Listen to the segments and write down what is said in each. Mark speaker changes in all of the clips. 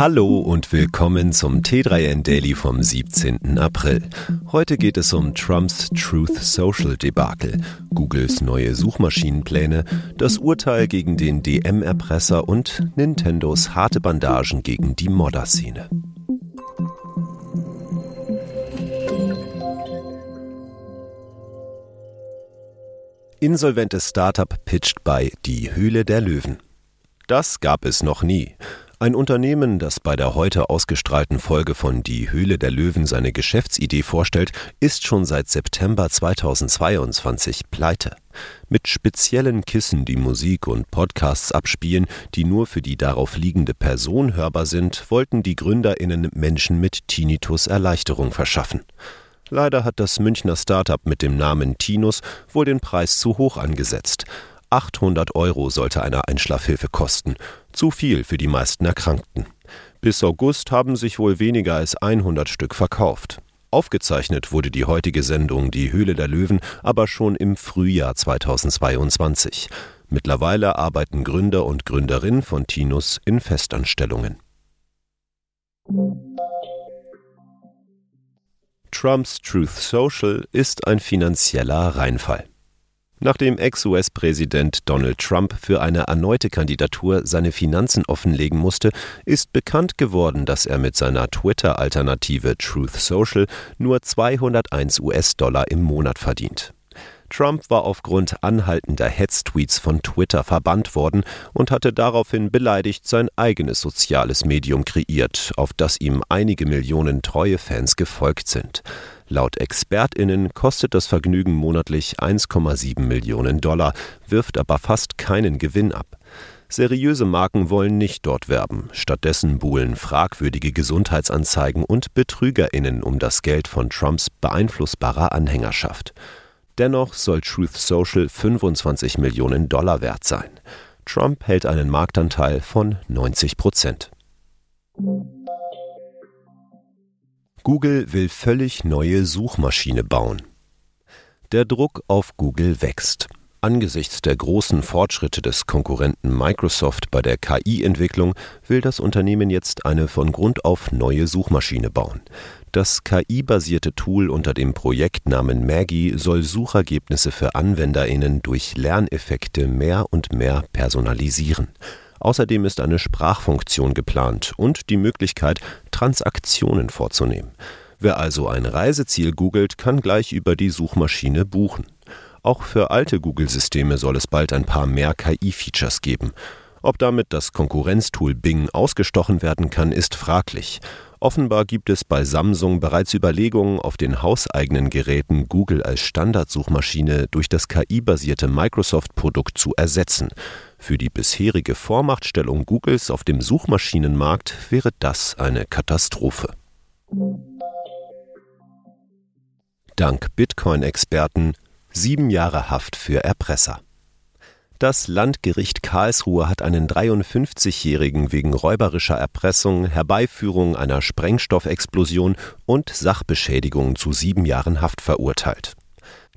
Speaker 1: Hallo und willkommen zum T3N Daily vom 17. April. Heute geht es um Trumps Truth Social Debakel, Googles neue Suchmaschinenpläne, das Urteil gegen den DM-Erpresser und Nintendos harte Bandagen gegen die Modder-Szene. Insolventes Startup pitcht bei Die Höhle der Löwen. Das gab es noch nie. Ein Unternehmen, das bei der heute ausgestrahlten Folge von Die Höhle der Löwen seine Geschäftsidee vorstellt, ist schon seit September 2022 pleite. Mit speziellen Kissen, die Musik und Podcasts abspielen, die nur für die darauf liegende Person hörbar sind, wollten die GründerInnen Menschen mit Tinnitus Erleichterung verschaffen. Leider hat das Münchner Startup mit dem Namen Tinus wohl den Preis zu hoch angesetzt. 800 Euro sollte eine Einschlafhilfe kosten. Zu viel für die meisten Erkrankten. Bis August haben sich wohl weniger als 100 Stück verkauft. Aufgezeichnet wurde die heutige Sendung Die Höhle der Löwen aber schon im Frühjahr 2022. Mittlerweile arbeiten Gründer und Gründerinnen von Tinus in Festanstellungen. Trumps Truth Social ist ein finanzieller Reinfall. Nachdem Ex-US-Präsident Donald Trump für eine erneute Kandidatur seine Finanzen offenlegen musste, ist bekannt geworden, dass er mit seiner Twitter-Alternative Truth Social nur 201 US-Dollar im Monat verdient. Trump war aufgrund anhaltender Hetztweets von Twitter verbannt worden und hatte daraufhin beleidigt sein eigenes soziales Medium kreiert, auf das ihm einige Millionen treue Fans gefolgt sind. Laut ExpertInnen kostet das Vergnügen monatlich 1,7 Millionen Dollar, wirft aber fast keinen Gewinn ab. Seriöse Marken wollen nicht dort werben. Stattdessen buhlen fragwürdige Gesundheitsanzeigen und BetrügerInnen um das Geld von Trumps beeinflussbarer Anhängerschaft. Dennoch soll Truth Social 25 Millionen Dollar wert sein. Trump hält einen Marktanteil von 90 Prozent. Google will völlig neue Suchmaschine bauen. Der Druck auf Google wächst. Angesichts der großen Fortschritte des Konkurrenten Microsoft bei der KI-Entwicklung will das Unternehmen jetzt eine von Grund auf neue Suchmaschine bauen. Das KI-basierte Tool unter dem Projektnamen Maggie soll Suchergebnisse für AnwenderInnen durch Lerneffekte mehr und mehr personalisieren. Außerdem ist eine Sprachfunktion geplant und die Möglichkeit, Transaktionen vorzunehmen. Wer also ein Reiseziel googelt, kann gleich über die Suchmaschine buchen. Auch für alte Google-Systeme soll es bald ein paar mehr KI-Features geben. Ob damit das Konkurrenztool Bing ausgestochen werden kann, ist fraglich. Offenbar gibt es bei Samsung bereits Überlegungen, auf den hauseigenen Geräten Google als Standardsuchmaschine durch das KI-basierte Microsoft-Produkt zu ersetzen. Für die bisherige Vormachtstellung Googles auf dem Suchmaschinenmarkt wäre das eine Katastrophe. Dank Bitcoin-Experten Sieben Jahre Haft für Erpresser. Das Landgericht Karlsruhe hat einen 53-Jährigen wegen räuberischer Erpressung, Herbeiführung einer Sprengstoffexplosion und Sachbeschädigung zu sieben Jahren Haft verurteilt.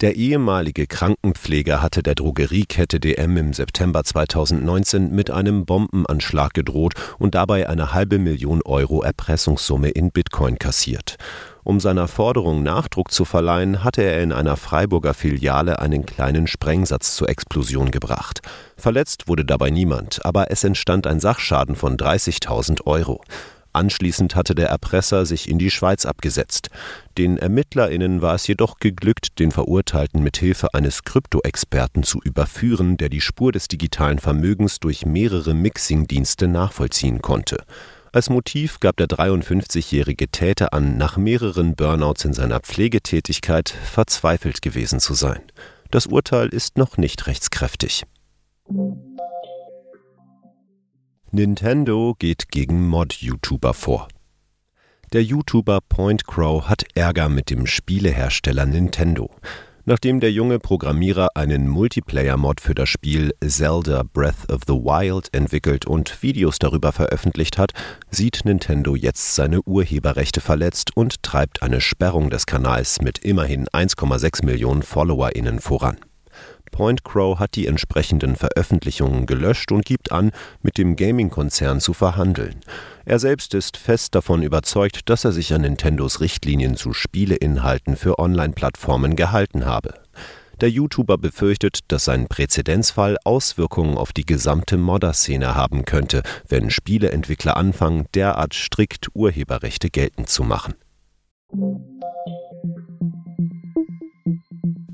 Speaker 1: Der ehemalige Krankenpfleger hatte der Drogeriekette DM im September 2019 mit einem Bombenanschlag gedroht und dabei eine halbe Million Euro Erpressungssumme in Bitcoin kassiert. Um seiner Forderung Nachdruck zu verleihen, hatte er in einer Freiburger Filiale einen kleinen Sprengsatz zur Explosion gebracht. Verletzt wurde dabei niemand, aber es entstand ein Sachschaden von 30.000 Euro. Anschließend hatte der Erpresser sich in die Schweiz abgesetzt. Den ErmittlerInnen war es jedoch geglückt, den Verurteilten mit Hilfe eines Kryptoexperten zu überführen, der die Spur des digitalen Vermögens durch mehrere Mixing-Dienste nachvollziehen konnte. Als Motiv gab der 53-jährige Täter an, nach mehreren Burnouts in seiner Pflegetätigkeit verzweifelt gewesen zu sein. Das Urteil ist noch nicht rechtskräftig. Nintendo geht gegen Mod-YouTuber vor. Der YouTuber Point Crow hat Ärger mit dem Spielehersteller Nintendo. Nachdem der junge Programmierer einen Multiplayer-Mod für das Spiel Zelda Breath of the Wild entwickelt und Videos darüber veröffentlicht hat, sieht Nintendo jetzt seine Urheberrechte verletzt und treibt eine Sperrung des Kanals mit immerhin 1,6 Millionen FollowerInnen voran. Point Crow hat die entsprechenden Veröffentlichungen gelöscht und gibt an, mit dem Gaming-Konzern zu verhandeln. Er selbst ist fest davon überzeugt, dass er sich an Nintendos Richtlinien zu Spieleinhalten für Online-Plattformen gehalten habe. Der YouTuber befürchtet, dass sein Präzedenzfall Auswirkungen auf die gesamte Modder-Szene haben könnte, wenn Spieleentwickler anfangen, derart strikt Urheberrechte geltend zu machen.